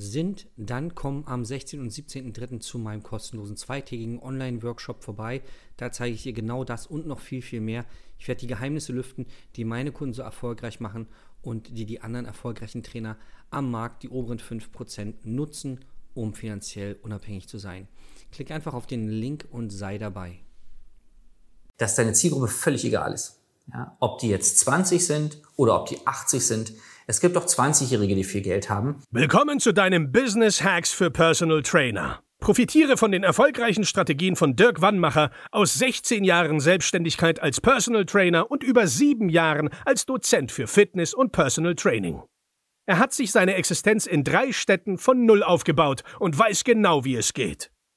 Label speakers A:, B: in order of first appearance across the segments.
A: sind, dann komm am 16. und 17.03. zu meinem kostenlosen zweitägigen Online-Workshop vorbei. Da zeige ich dir genau das und noch viel, viel mehr. Ich werde die Geheimnisse lüften, die meine Kunden so erfolgreich machen und die die anderen erfolgreichen Trainer am Markt, die oberen 5%, nutzen, um finanziell unabhängig zu sein. Klick einfach auf den Link und sei dabei.
B: Dass deine Zielgruppe völlig egal ist. Ja, ob die jetzt 20 sind oder ob die 80 sind, es gibt auch 20-Jährige, die viel Geld haben.
C: Willkommen zu deinem Business Hacks für Personal Trainer. Profitiere von den erfolgreichen Strategien von Dirk Wannmacher aus 16 Jahren Selbstständigkeit als Personal Trainer und über sieben Jahren als Dozent für Fitness und Personal Training. Er hat sich seine Existenz in drei Städten von Null aufgebaut und weiß genau, wie es geht.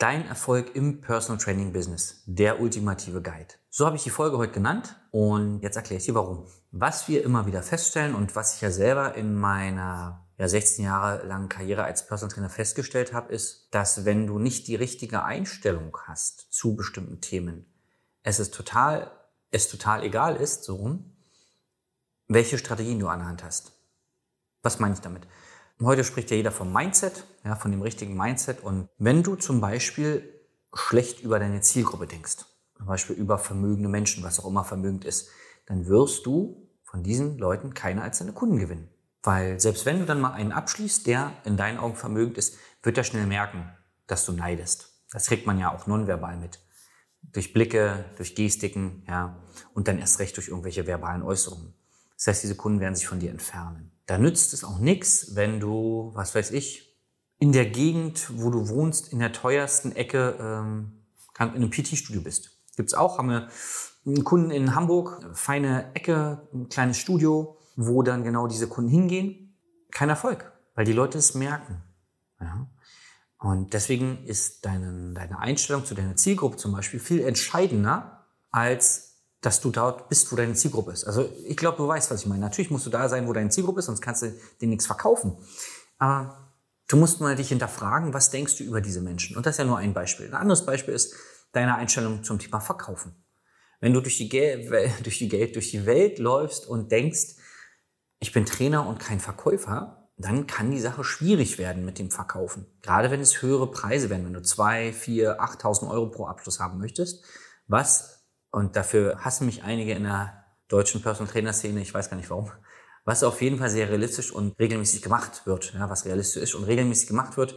B: Dein Erfolg im Personal Training Business, der ultimative Guide. So habe ich die Folge heute genannt und jetzt erkläre ich dir warum. Was wir immer wieder feststellen und was ich ja selber in meiner ja, 16 Jahre langen Karriere als Personal Trainer festgestellt habe, ist, dass wenn du nicht die richtige Einstellung hast zu bestimmten Themen, es ist total, es total egal ist, so rum, welche Strategien du an der Hand hast. Was meine ich damit? Heute spricht ja jeder vom Mindset, ja, von dem richtigen Mindset. Und wenn du zum Beispiel schlecht über deine Zielgruppe denkst, zum Beispiel über vermögende Menschen, was auch immer vermögend ist, dann wirst du von diesen Leuten keine als deine Kunden gewinnen. Weil selbst wenn du dann mal einen abschließt, der in deinen Augen vermögend ist, wird er schnell merken, dass du neidest. Das kriegt man ja auch nonverbal mit. Durch Blicke, durch Gestiken, ja, und dann erst recht durch irgendwelche verbalen Äußerungen. Das heißt, diese Kunden werden sich von dir entfernen. Da nützt es auch nichts, wenn du, was weiß ich, in der Gegend, wo du wohnst, in der teuersten Ecke ähm, in einem PT-Studio bist. Gibt's auch, haben wir einen Kunden in Hamburg, feine Ecke, ein kleines Studio, wo dann genau diese Kunden hingehen. Kein Erfolg, weil die Leute es merken. Ja? Und deswegen ist deine, deine Einstellung zu deiner Zielgruppe zum Beispiel viel entscheidender als dass du dort bist, wo deine Zielgruppe ist. Also ich glaube, du weißt, was ich meine. Natürlich musst du da sein, wo deine Zielgruppe ist, sonst kannst du denen nichts verkaufen. Aber du musst mal dich hinterfragen, was denkst du über diese Menschen? Und das ist ja nur ein Beispiel. Ein anderes Beispiel ist deine Einstellung zum Thema Verkaufen. Wenn du durch die, durch die, Geld, durch die Welt läufst und denkst, ich bin Trainer und kein Verkäufer, dann kann die Sache schwierig werden mit dem Verkaufen. Gerade wenn es höhere Preise werden, wenn du zwei, vier, 8.000 Euro pro Abschluss haben möchtest, was und dafür hassen mich einige in der deutschen Personal Trainer Szene, ich weiß gar nicht warum. Was auf jeden Fall sehr realistisch und regelmäßig gemacht wird, ja, was realistisch ist und regelmäßig gemacht wird.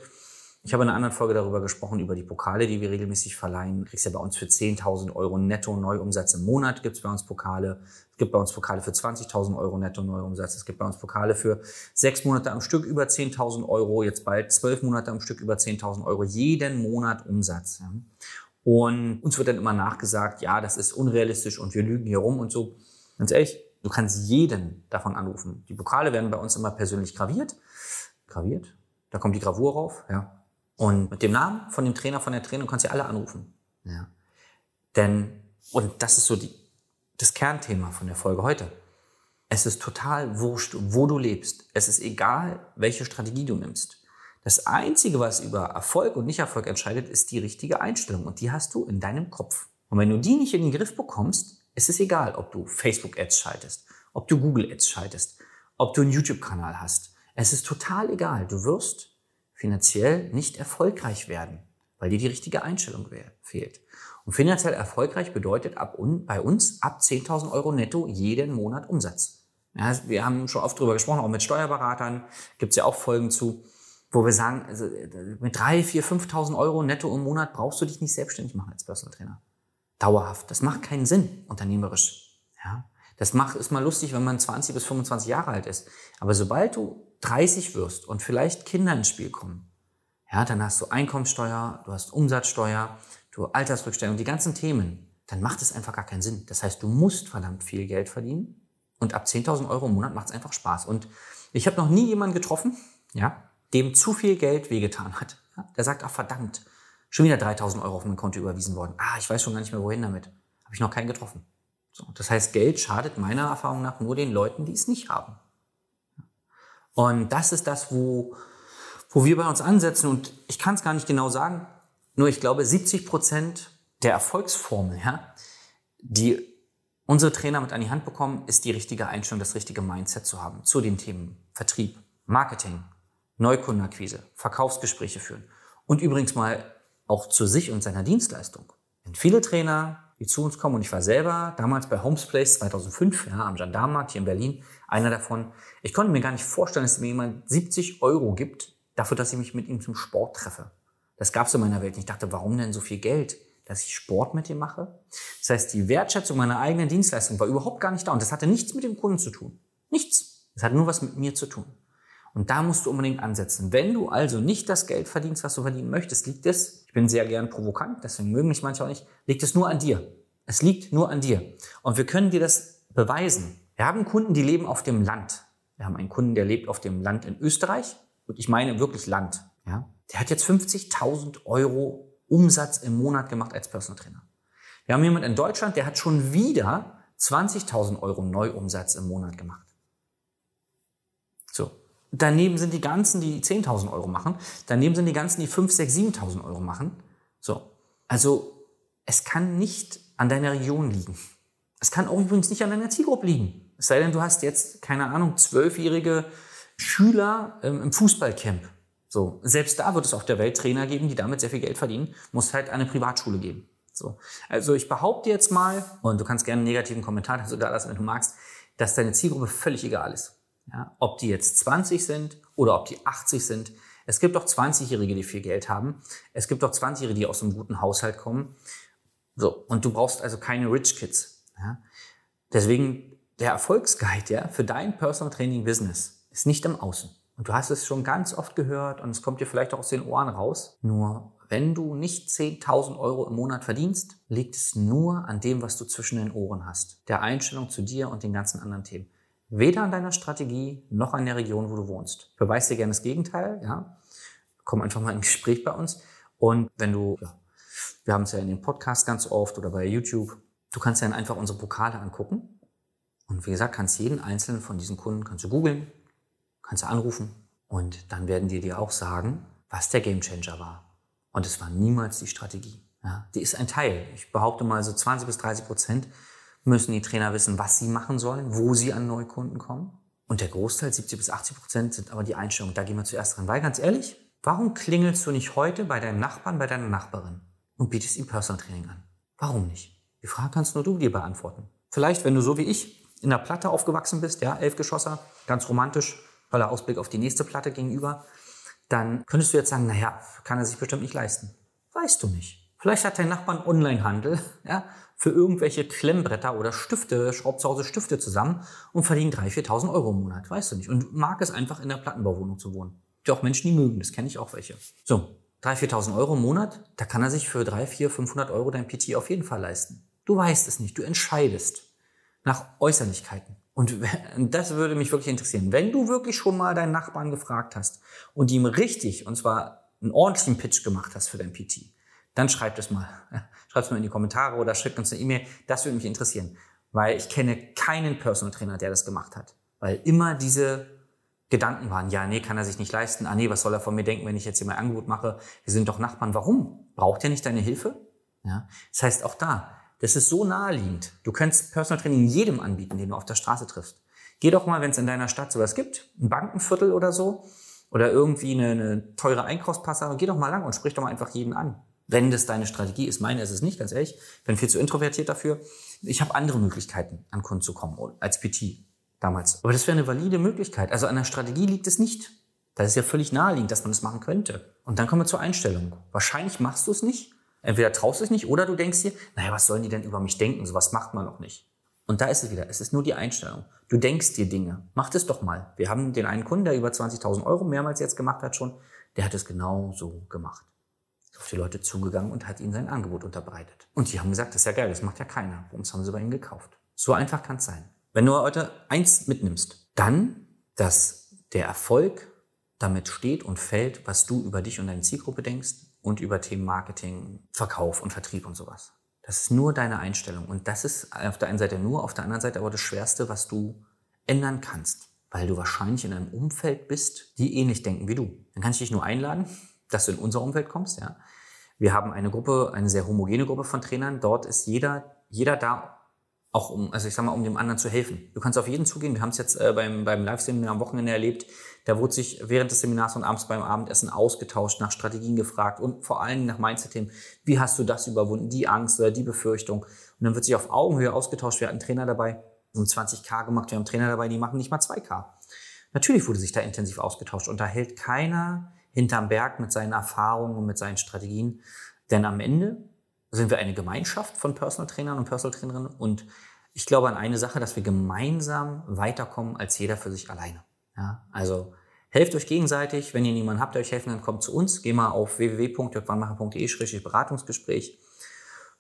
B: Ich habe in einer anderen Folge darüber gesprochen, über die Pokale, die wir regelmäßig verleihen. Du kriegst ja bei uns für 10.000 Euro netto Neuumsatz im Monat, gibt es bei uns Pokale. Es gibt bei uns Pokale für 20.000 Euro netto Neuumsatz. Es gibt bei uns Pokale für sechs Monate am Stück über 10.000 Euro, jetzt bald zwölf Monate am Stück über 10.000 Euro, jeden Monat Umsatz. Ja. Und uns wird dann immer nachgesagt, ja, das ist unrealistisch und wir lügen hier rum und so. Ganz ehrlich, du kannst jeden davon anrufen. Die Pokale werden bei uns immer persönlich graviert. Graviert? Da kommt die Gravur rauf, ja. Und mit dem Namen von dem Trainer, von der Trainerin kannst du alle anrufen. Ja. Denn, und das ist so die, das Kernthema von der Folge heute. Es ist total wurscht, wo du lebst. Es ist egal, welche Strategie du nimmst. Das Einzige, was über Erfolg und Nicht-Erfolg entscheidet, ist die richtige Einstellung. Und die hast du in deinem Kopf. Und wenn du die nicht in den Griff bekommst, ist es egal, ob du Facebook-Ads schaltest, ob du Google-Ads schaltest, ob du einen YouTube-Kanal hast. Es ist total egal. Du wirst finanziell nicht erfolgreich werden, weil dir die richtige Einstellung fehlt. Und finanziell erfolgreich bedeutet ab un, bei uns ab 10.000 Euro netto jeden Monat Umsatz. Ja, wir haben schon oft drüber gesprochen, auch mit Steuerberatern gibt es ja auch Folgen zu wo wir sagen, also mit drei, vier, 5.000 Euro netto im Monat brauchst du dich nicht selbstständig machen als Personal Trainer. Dauerhaft. Das macht keinen Sinn, unternehmerisch. Ja? Das macht, ist mal lustig, wenn man 20 bis 25 Jahre alt ist. Aber sobald du 30 wirst und vielleicht Kinder ins Spiel kommen, ja, dann hast du Einkommensteuer, du hast Umsatzsteuer, du Altersrückstellung, die ganzen Themen, dann macht es einfach gar keinen Sinn. Das heißt, du musst verdammt viel Geld verdienen und ab 10.000 Euro im Monat macht es einfach Spaß. Und ich habe noch nie jemanden getroffen, ja, dem zu viel Geld wehgetan hat. Der sagt, ach verdammt, schon wieder 3.000 Euro auf mein Konto überwiesen worden. Ah, ich weiß schon gar nicht mehr, wohin damit. Habe ich noch keinen getroffen. So, das heißt, Geld schadet meiner Erfahrung nach nur den Leuten, die es nicht haben. Und das ist das, wo, wo wir bei uns ansetzen. Und ich kann es gar nicht genau sagen, nur ich glaube, 70 Prozent der Erfolgsformel, ja, die unsere Trainer mit an die Hand bekommen, ist die richtige Einstellung, das richtige Mindset zu haben zu den Themen Vertrieb, Marketing, Neukundenakquise, Verkaufsgespräche führen und übrigens mal auch zu sich und seiner Dienstleistung. Wenn viele Trainer, die zu uns kommen, und ich war selber damals bei Homes Place 2005, ja, am Gendarmenmarkt hier in Berlin, einer davon, ich konnte mir gar nicht vorstellen, dass mir jemand 70 Euro gibt, dafür, dass ich mich mit ihm zum Sport treffe. Das gab es in meiner Welt. Ich dachte, warum denn so viel Geld? Dass ich Sport mit ihm mache? Das heißt, die Wertschätzung meiner eigenen Dienstleistung war überhaupt gar nicht da. Und das hatte nichts mit dem Kunden zu tun. Nichts. Das hat nur was mit mir zu tun. Und da musst du unbedingt ansetzen. Wenn du also nicht das Geld verdienst, was du verdienen möchtest, liegt es, ich bin sehr gern provokant, deswegen mögen mich manche auch nicht, liegt es nur an dir. Es liegt nur an dir. Und wir können dir das beweisen. Wir haben Kunden, die leben auf dem Land. Wir haben einen Kunden, der lebt auf dem Land in Österreich. Und ich meine wirklich Land. Ja? Der hat jetzt 50.000 Euro Umsatz im Monat gemacht als Personal Trainer. Wir haben jemanden in Deutschland, der hat schon wieder 20.000 Euro Neuumsatz im Monat gemacht. Daneben sind die ganzen, die 10.000 Euro machen. Daneben sind die ganzen, die 5, 6, 7.000 Euro machen. So. Also, es kann nicht an deiner Region liegen. Es kann auch übrigens nicht an deiner Zielgruppe liegen. Es sei denn, du hast jetzt, keine Ahnung, zwölfjährige Schüler ähm, im Fußballcamp. So, selbst da wird es auf der Welt Trainer geben, die damit sehr viel Geld verdienen. Muss halt eine Privatschule geben. So, also ich behaupte jetzt mal, und du kannst gerne einen negativen Kommentar dazu da lassen, wenn du magst, dass deine Zielgruppe völlig egal ist. Ja, ob die jetzt 20 sind oder ob die 80 sind. Es gibt auch 20-Jährige, die viel Geld haben. Es gibt auch 20-Jährige, die aus einem guten Haushalt kommen. So, und du brauchst also keine Rich Kids. Ja? Deswegen der Erfolgsguide ja, für dein Personal Training Business ist nicht im Außen. Und du hast es schon ganz oft gehört und es kommt dir vielleicht auch aus den Ohren raus. Nur wenn du nicht 10.000 Euro im Monat verdienst, liegt es nur an dem, was du zwischen den Ohren hast. Der Einstellung zu dir und den ganzen anderen Themen. Weder an deiner Strategie noch an der Region, wo du wohnst. Beweis dir gerne das Gegenteil, ja. Komm einfach mal in ein Gespräch bei uns. Und wenn du, ja, wir haben es ja in dem Podcast ganz oft oder bei YouTube, du kannst dann einfach unsere Pokale angucken. Und wie gesagt, kannst jeden einzelnen von diesen Kunden kannst du googeln, kannst du anrufen und dann werden die dir auch sagen, was der Gamechanger war. Und es war niemals die Strategie. Ja, die ist ein Teil. Ich behaupte mal so 20 bis 30 Prozent müssen die Trainer wissen, was sie machen sollen, wo sie an Neukunden kommen. Und der Großteil, 70 bis 80 Prozent, sind aber die Einstellungen. Da gehen wir zuerst dran. Weil ganz ehrlich, warum klingelst du nicht heute bei deinem Nachbarn, bei deiner Nachbarin und bietest ihm Personal Training an? Warum nicht? Die Frage kannst nur du dir beantworten. Vielleicht, wenn du so wie ich in der Platte aufgewachsen bist, ja, Elfgeschosser, ganz romantisch, toller Ausblick auf die nächste Platte gegenüber, dann könntest du jetzt sagen, naja, kann er sich bestimmt nicht leisten. Weißt du nicht. Vielleicht hat dein Nachbar einen Onlinehandel, ja, für irgendwelche Klemmbretter oder Stifte, schraubt zu Hause Stifte zusammen und verdient 3.000, 4.000 Euro im Monat. Weißt du nicht. Und mag es einfach in der Plattenbauwohnung zu wohnen. Die auch Menschen, die mögen, das kenne ich auch welche. So, 3.000, 4.000 Euro im Monat, da kann er sich für 3, 4, 500 Euro dein PT auf jeden Fall leisten. Du weißt es nicht, du entscheidest nach Äußerlichkeiten. Und das würde mich wirklich interessieren. Wenn du wirklich schon mal deinen Nachbarn gefragt hast und ihm richtig, und zwar einen ordentlichen Pitch gemacht hast für dein PT, dann schreib das mal. Schreib es mal in die Kommentare oder schick uns eine E-Mail. Das würde mich interessieren. Weil ich kenne keinen Personal Trainer, der das gemacht hat. Weil immer diese Gedanken waren, ja, nee, kann er sich nicht leisten. Ah, nee, was soll er von mir denken, wenn ich jetzt hier mein Angebot mache? Wir sind doch Nachbarn. Warum? Braucht er nicht deine Hilfe? Ja. Das heißt, auch da, das ist so naheliegend. Du kannst Personal Training jedem anbieten, den du auf der Straße triffst. Geh doch mal, wenn es in deiner Stadt sowas gibt, ein Bankenviertel oder so, oder irgendwie eine, eine teure Einkaufspassage, geh doch mal lang und sprich doch mal einfach jeden an. Wenn das deine Strategie ist, meine ist es nicht, ganz ehrlich. Bin viel zu introvertiert dafür. Ich habe andere Möglichkeiten, an Kunden zu kommen, als PT damals. Aber das wäre eine valide Möglichkeit. Also an der Strategie liegt es nicht. Das ist ja völlig naheliegend, dass man das machen könnte. Und dann kommen wir zur Einstellung. Wahrscheinlich machst du es nicht, Entweder traust du es nicht oder du denkst dir, naja, was sollen die denn über mich denken? Sowas macht man noch nicht. Und da ist es wieder. Es ist nur die Einstellung. Du denkst dir Dinge. Mach das doch mal. Wir haben den einen Kunden, der über 20.000 Euro mehrmals jetzt gemacht hat schon. der hat es genau so gemacht. Auf die Leute zugegangen und hat ihnen sein Angebot unterbreitet. Und die haben gesagt, das ist ja geil, das macht ja keiner. Warum haben sie bei ihm gekauft? So einfach kann es sein. Wenn du heute eins mitnimmst, dann, dass der Erfolg damit steht und fällt, was du über dich und deine Zielgruppe denkst und über Themen Marketing, Verkauf und Vertrieb und sowas. Das ist nur deine Einstellung. Und das ist auf der einen Seite nur, auf der anderen Seite aber das Schwerste, was du ändern kannst. Weil du wahrscheinlich in einem Umfeld bist, die ähnlich denken wie du. Dann kann ich dich nur einladen, dass du in unser Umfeld kommst, ja. Wir haben eine Gruppe, eine sehr homogene Gruppe von Trainern. Dort ist jeder, jeder da, auch um, also ich sag mal, um dem anderen zu helfen. Du kannst auf jeden zugehen. Wir haben es jetzt äh, beim, beim Live-Seminar am Wochenende erlebt. Da wurde sich während des Seminars und abends beim Abendessen ausgetauscht, nach Strategien gefragt und vor allem nach Mindset-Themen. Wie hast du das überwunden? Die Angst oder die Befürchtung? Und dann wird sich auf Augenhöhe ausgetauscht. Wir hatten Trainer dabei, um 20k gemacht. Wir haben Trainer dabei, die machen nicht mal 2k. Natürlich wurde sich da intensiv ausgetauscht und da hält keiner hinterm Berg mit seinen Erfahrungen und mit seinen Strategien. Denn am Ende sind wir eine Gemeinschaft von Personal Trainern und Personal Trainerinnen und ich glaube an eine Sache, dass wir gemeinsam weiterkommen als jeder für sich alleine. Ja, also helft euch gegenseitig. Wenn ihr niemanden habt, der euch helfen kann, kommt zu uns. Geh mal auf www.jörgwannmacher.de-beratungsgespräch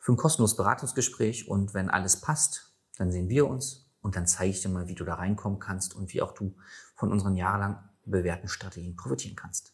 B: für ein kostenloses Beratungsgespräch und wenn alles passt, dann sehen wir uns und dann zeige ich dir mal, wie du da reinkommen kannst und wie auch du von unseren jahrelang bewährten Strategien profitieren kannst.